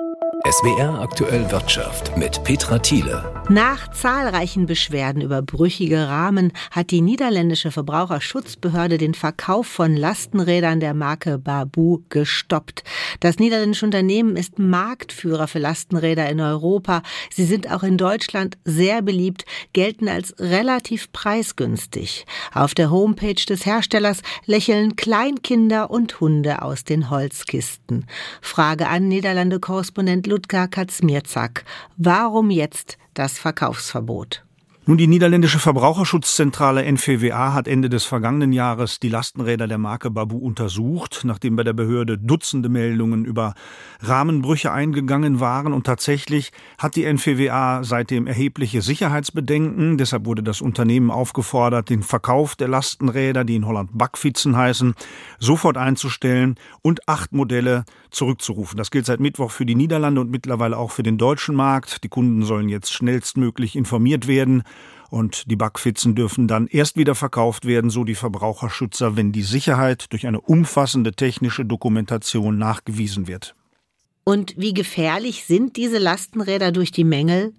SWR aktuell Wirtschaft mit Petra Thiele. Nach zahlreichen Beschwerden über brüchige Rahmen hat die niederländische Verbraucherschutzbehörde den Verkauf von Lastenrädern der Marke Babu gestoppt. Das niederländische Unternehmen ist Marktführer für Lastenräder in Europa. Sie sind auch in Deutschland sehr beliebt, gelten als relativ preisgünstig. Auf der Homepage des Herstellers lächeln Kleinkinder und Hunde aus den Holzkisten. Frage an Niederlande-Korrespondent Ludger Katzmierzak. Warum jetzt das Verkaufsverbot? Nun, die niederländische Verbraucherschutzzentrale NVWA hat Ende des vergangenen Jahres die Lastenräder der Marke Babu untersucht, nachdem bei der Behörde Dutzende Meldungen über Rahmenbrüche eingegangen waren. Und tatsächlich hat die NVWA seitdem erhebliche Sicherheitsbedenken. Deshalb wurde das Unternehmen aufgefordert, den Verkauf der Lastenräder, die in Holland Backfitzen heißen, sofort einzustellen und acht Modelle zurückzurufen. Das gilt seit Mittwoch für die Niederlande und mittlerweile auch für den deutschen Markt. Die Kunden sollen jetzt schnellstmöglich informiert werden und die Backfitzen dürfen dann erst wieder verkauft werden, so die Verbraucherschützer, wenn die Sicherheit durch eine umfassende technische Dokumentation nachgewiesen wird. Und wie gefährlich sind diese Lastenräder durch die Mängel?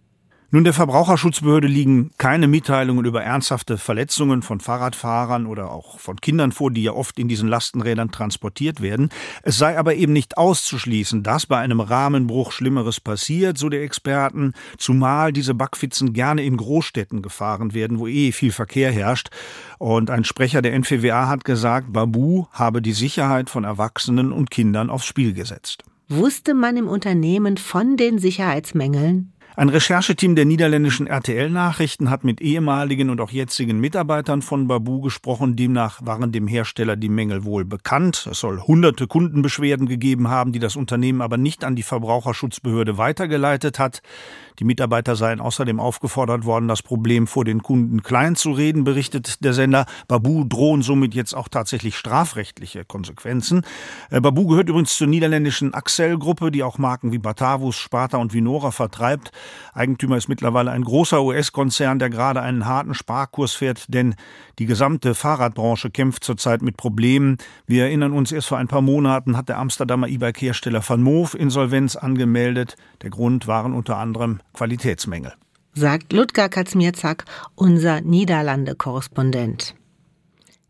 Nun, der Verbraucherschutzbehörde liegen keine Mitteilungen über ernsthafte Verletzungen von Fahrradfahrern oder auch von Kindern vor, die ja oft in diesen Lastenrädern transportiert werden. Es sei aber eben nicht auszuschließen, dass bei einem Rahmenbruch Schlimmeres passiert, so der Experten, zumal diese Backfitzen gerne in Großstädten gefahren werden, wo eh viel Verkehr herrscht. Und ein Sprecher der NVWA hat gesagt, Babu habe die Sicherheit von Erwachsenen und Kindern aufs Spiel gesetzt. Wusste man im Unternehmen von den Sicherheitsmängeln? Ein Rechercheteam der niederländischen RTL-Nachrichten hat mit ehemaligen und auch jetzigen Mitarbeitern von Babu gesprochen. Demnach waren dem Hersteller die Mängel wohl bekannt. Es soll hunderte Kundenbeschwerden gegeben haben, die das Unternehmen aber nicht an die Verbraucherschutzbehörde weitergeleitet hat. Die Mitarbeiter seien außerdem aufgefordert worden, das Problem vor den Kunden klein zu reden, berichtet der Sender. Babu drohen somit jetzt auch tatsächlich strafrechtliche Konsequenzen. Äh, Babu gehört übrigens zur niederländischen Axel-Gruppe, die auch Marken wie Batavus, Sparta und Vinora vertreibt. Eigentümer ist mittlerweile ein großer US-Konzern, der gerade einen harten Sparkurs fährt, denn die gesamte Fahrradbranche kämpft zurzeit mit Problemen. Wir erinnern uns, erst vor ein paar Monaten hat der Amsterdamer E-Bike-Hersteller Van Moof Insolvenz angemeldet. Der Grund waren unter anderem Qualitätsmängel. Sagt Ludger Katzmierzak, unser Niederlande-Korrespondent.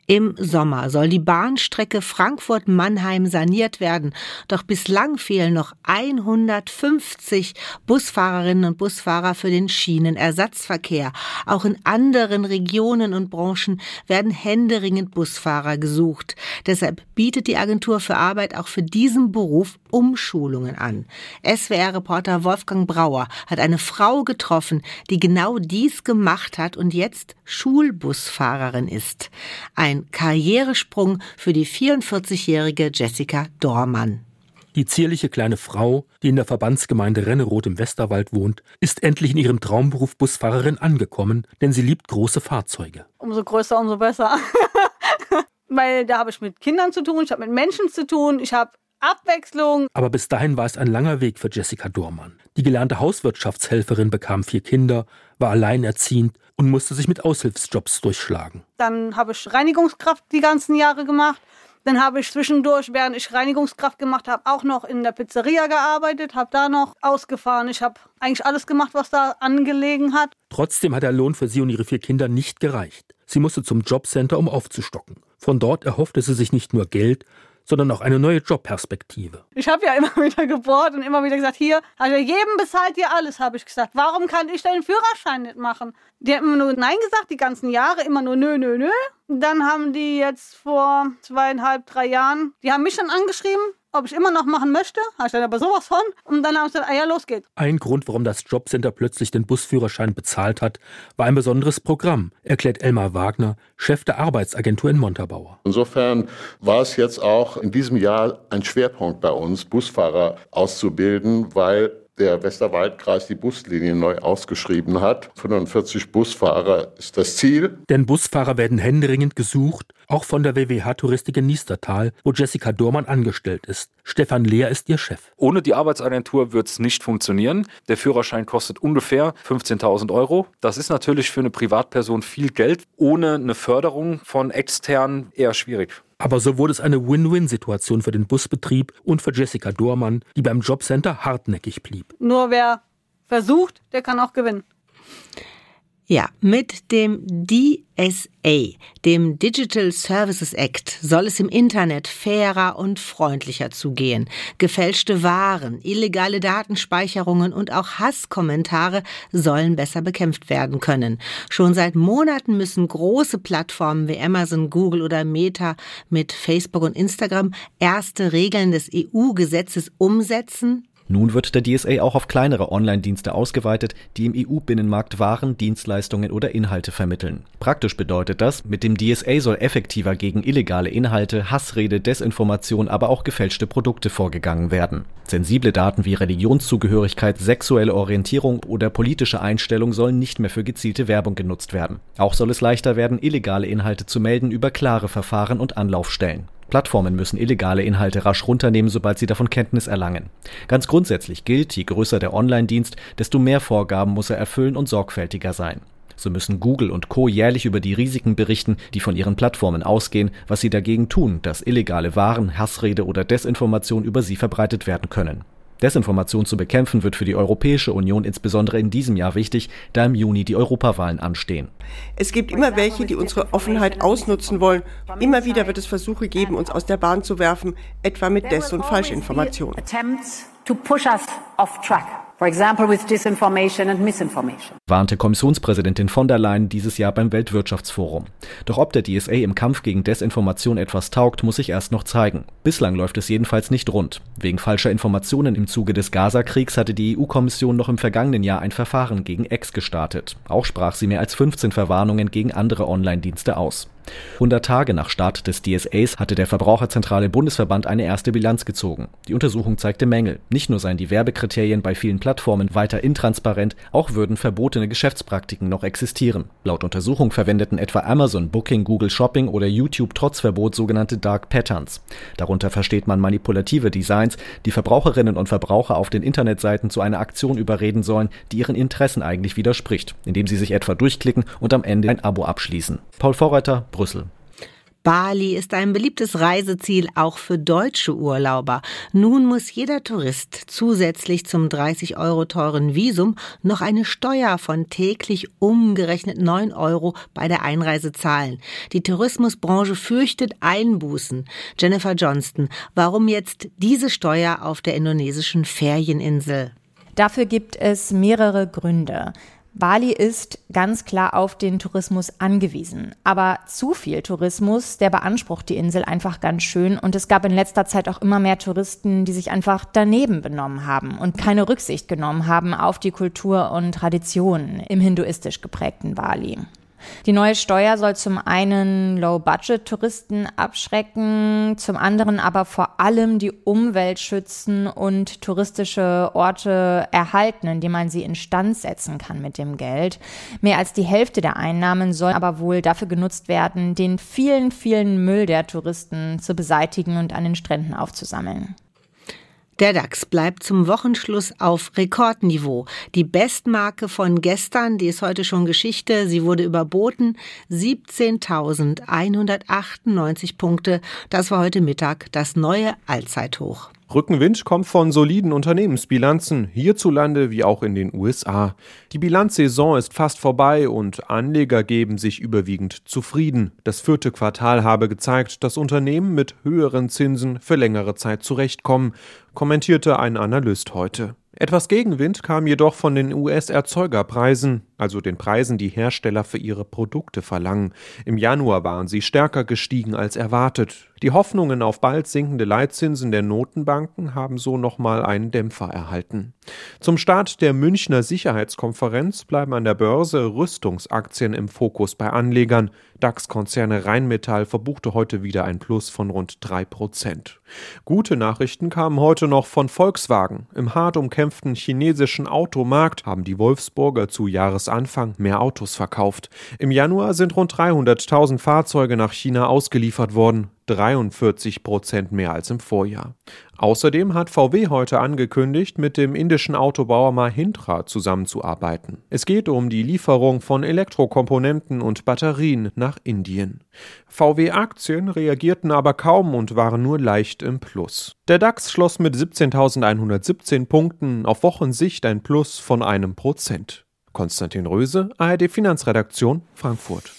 Im Sommer soll die Bahnstrecke Frankfurt-Mannheim saniert werden. Doch bislang fehlen noch 150 Busfahrerinnen und Busfahrer für den Schienenersatzverkehr. Auch in anderen Regionen und Branchen werden händeringend Busfahrer gesucht. Deshalb bietet die Agentur für Arbeit auch für diesen Beruf Umschulungen an. SWR-Reporter Wolfgang Brauer hat eine Frau getroffen, die genau dies gemacht hat und jetzt Schulbusfahrerin ist. Ein Karrieresprung für die 44-jährige Jessica Dormann. Die zierliche kleine Frau, die in der Verbandsgemeinde Renneroth im Westerwald wohnt, ist endlich in ihrem Traumberuf Busfahrerin angekommen, denn sie liebt große Fahrzeuge. Umso größer, umso besser. Weil da habe ich mit Kindern zu tun, ich habe mit Menschen zu tun, ich habe Abwechslung. Aber bis dahin war es ein langer Weg für Jessica Dormann. Die gelernte Hauswirtschaftshelferin bekam vier Kinder, war alleinerziehend und musste sich mit Aushilfsjobs durchschlagen. Dann habe ich Reinigungskraft die ganzen Jahre gemacht. Dann habe ich zwischendurch, während ich Reinigungskraft gemacht habe, auch noch in der Pizzeria gearbeitet, habe da noch ausgefahren. Ich habe eigentlich alles gemacht, was da angelegen hat. Trotzdem hat der Lohn für sie und ihre vier Kinder nicht gereicht. Sie musste zum Jobcenter, um aufzustocken. Von dort erhoffte sie sich nicht nur Geld, sondern auch eine neue Jobperspektive. Ich habe ja immer wieder gebohrt und immer wieder gesagt, hier, also jedem bezahlt ihr alles, habe ich gesagt. Warum kann ich den Führerschein nicht machen? Die haben immer nur Nein gesagt, die ganzen Jahre, immer nur nö, nö, nö. Dann haben die jetzt vor zweieinhalb, drei Jahren, die haben mich dann angeschrieben, ob ich immer noch machen möchte. Habe ich dann aber sowas von. Und dann haben sie gesagt, ah ja, los geht's. Ein Grund, warum das Jobcenter plötzlich den Busführerschein bezahlt hat, war ein besonderes Programm, erklärt Elmar Wagner, Chef der Arbeitsagentur in Montabaur. Insofern war es jetzt auch in diesem Jahr ein Schwerpunkt bei uns, Busfahrer auszubilden, weil der Westerwaldkreis die Buslinie neu ausgeschrieben hat. 45 Busfahrer ist das Ziel. Denn Busfahrer werden händeringend gesucht, auch von der WWH Touristik in Niestertal, wo Jessica Dormann angestellt ist. Stefan Lehr ist ihr Chef. Ohne die Arbeitsagentur wird es nicht funktionieren. Der Führerschein kostet ungefähr 15.000 Euro. Das ist natürlich für eine Privatperson viel Geld. Ohne eine Förderung von extern eher schwierig. Aber so wurde es eine Win-Win-Situation für den Busbetrieb und für Jessica Dormann, die beim Jobcenter hartnäckig blieb. Nur wer versucht, der kann auch gewinnen. Ja, mit dem DSA, dem Digital Services Act, soll es im Internet fairer und freundlicher zugehen. Gefälschte Waren, illegale Datenspeicherungen und auch Hasskommentare sollen besser bekämpft werden können. Schon seit Monaten müssen große Plattformen wie Amazon, Google oder Meta mit Facebook und Instagram erste Regeln des EU-Gesetzes umsetzen, nun wird der DSA auch auf kleinere Online-Dienste ausgeweitet, die im EU-Binnenmarkt Waren, Dienstleistungen oder Inhalte vermitteln. Praktisch bedeutet das, mit dem DSA soll effektiver gegen illegale Inhalte, Hassrede, Desinformation, aber auch gefälschte Produkte vorgegangen werden. Sensible Daten wie Religionszugehörigkeit, sexuelle Orientierung oder politische Einstellung sollen nicht mehr für gezielte Werbung genutzt werden. Auch soll es leichter werden, illegale Inhalte zu melden über klare Verfahren und Anlaufstellen. Plattformen müssen illegale Inhalte rasch runternehmen, sobald sie davon Kenntnis erlangen. Ganz grundsätzlich gilt, je größer der Online-Dienst, desto mehr Vorgaben muss er erfüllen und sorgfältiger sein. So müssen Google und Co. jährlich über die Risiken berichten, die von ihren Plattformen ausgehen, was sie dagegen tun, dass illegale Waren, Hassrede oder Desinformation über sie verbreitet werden können. Desinformation zu bekämpfen wird für die Europäische Union insbesondere in diesem Jahr wichtig, da im Juni die Europawahlen anstehen. Es gibt immer welche, die unsere Offenheit ausnutzen wollen. Immer wieder wird es Versuche geben, uns aus der Bahn zu werfen, etwa mit Des- und Falschinformationen for example with disinformation and misinformation. Warnte Kommissionspräsidentin von der Leyen dieses Jahr beim Weltwirtschaftsforum. Doch ob der DSA im Kampf gegen Desinformation etwas taugt, muss sich erst noch zeigen. Bislang läuft es jedenfalls nicht rund. Wegen falscher Informationen im Zuge des Gaza-Kriegs hatte die EU-Kommission noch im vergangenen Jahr ein Verfahren gegen X gestartet. Auch sprach sie mehr als 15 Verwarnungen gegen andere Online-Dienste aus. 100 Tage nach Start des DSAs hatte der Verbraucherzentrale Bundesverband eine erste Bilanz gezogen. Die Untersuchung zeigte Mängel. Nicht nur seien die Werbekriterien bei vielen Plattformen weiter intransparent, auch würden verbotene Geschäftspraktiken noch existieren. Laut Untersuchung verwendeten etwa Amazon, Booking, Google Shopping oder YouTube trotz Verbot sogenannte Dark Patterns. Darunter versteht man manipulative Designs, die Verbraucherinnen und Verbraucher auf den Internetseiten zu einer Aktion überreden sollen, die ihren Interessen eigentlich widerspricht, indem sie sich etwa durchklicken und am Ende ein Abo abschließen. Paul Vorreiter, Brüssel. Bali ist ein beliebtes Reiseziel auch für deutsche Urlauber. Nun muss jeder Tourist zusätzlich zum 30 Euro teuren Visum noch eine Steuer von täglich umgerechnet 9 Euro bei der Einreise zahlen. Die Tourismusbranche fürchtet Einbußen. Jennifer Johnston, warum jetzt diese Steuer auf der indonesischen Ferieninsel? Dafür gibt es mehrere Gründe. Bali ist ganz klar auf den Tourismus angewiesen. Aber zu viel Tourismus, der beansprucht die Insel einfach ganz schön. Und es gab in letzter Zeit auch immer mehr Touristen, die sich einfach daneben benommen haben und keine Rücksicht genommen haben auf die Kultur und Traditionen im hinduistisch geprägten Bali. Die neue Steuer soll zum einen Low-Budget-Touristen abschrecken, zum anderen aber vor allem die Umwelt schützen und touristische Orte erhalten, indem man sie instand setzen kann mit dem Geld. Mehr als die Hälfte der Einnahmen soll aber wohl dafür genutzt werden, den vielen, vielen Müll der Touristen zu beseitigen und an den Stränden aufzusammeln. Der DAX bleibt zum Wochenschluss auf Rekordniveau. Die Bestmarke von gestern, die ist heute schon Geschichte, sie wurde überboten. 17.198 Punkte. Das war heute Mittag das neue Allzeithoch. Rückenwind kommt von soliden Unternehmensbilanzen, hierzulande wie auch in den USA. Die Bilanzsaison ist fast vorbei und Anleger geben sich überwiegend zufrieden. Das vierte Quartal habe gezeigt, dass Unternehmen mit höheren Zinsen für längere Zeit zurechtkommen, kommentierte ein Analyst heute. Etwas Gegenwind kam jedoch von den US-Erzeugerpreisen, also den Preisen, die Hersteller für ihre Produkte verlangen. Im Januar waren sie stärker gestiegen als erwartet. Die Hoffnungen auf bald sinkende Leitzinsen der Notenbanken haben so nochmal einen Dämpfer erhalten. Zum Start der Münchner Sicherheitskonferenz bleiben an der Börse Rüstungsaktien im Fokus bei Anlegern. DAX-Konzerne Rheinmetall verbuchte heute wieder ein Plus von rund drei Prozent. Gute Nachrichten kamen heute noch von Volkswagen. Im hart umkämpften chinesischen Automarkt haben die Wolfsburger zu Jahres Jahresanfang mehr Autos verkauft. Im Januar sind rund 300.000 Fahrzeuge nach China ausgeliefert worden. 43 Prozent mehr als im Vorjahr. Außerdem hat VW heute angekündigt, mit dem indischen Autobauer Mahindra zusammenzuarbeiten. Es geht um die Lieferung von Elektrokomponenten und Batterien nach Indien. VW-Aktien reagierten aber kaum und waren nur leicht im Plus. Der DAX schloss mit 17.117 Punkten, auf Wochensicht ein Plus von einem Prozent. Konstantin Röse, ARD Finanzredaktion, Frankfurt.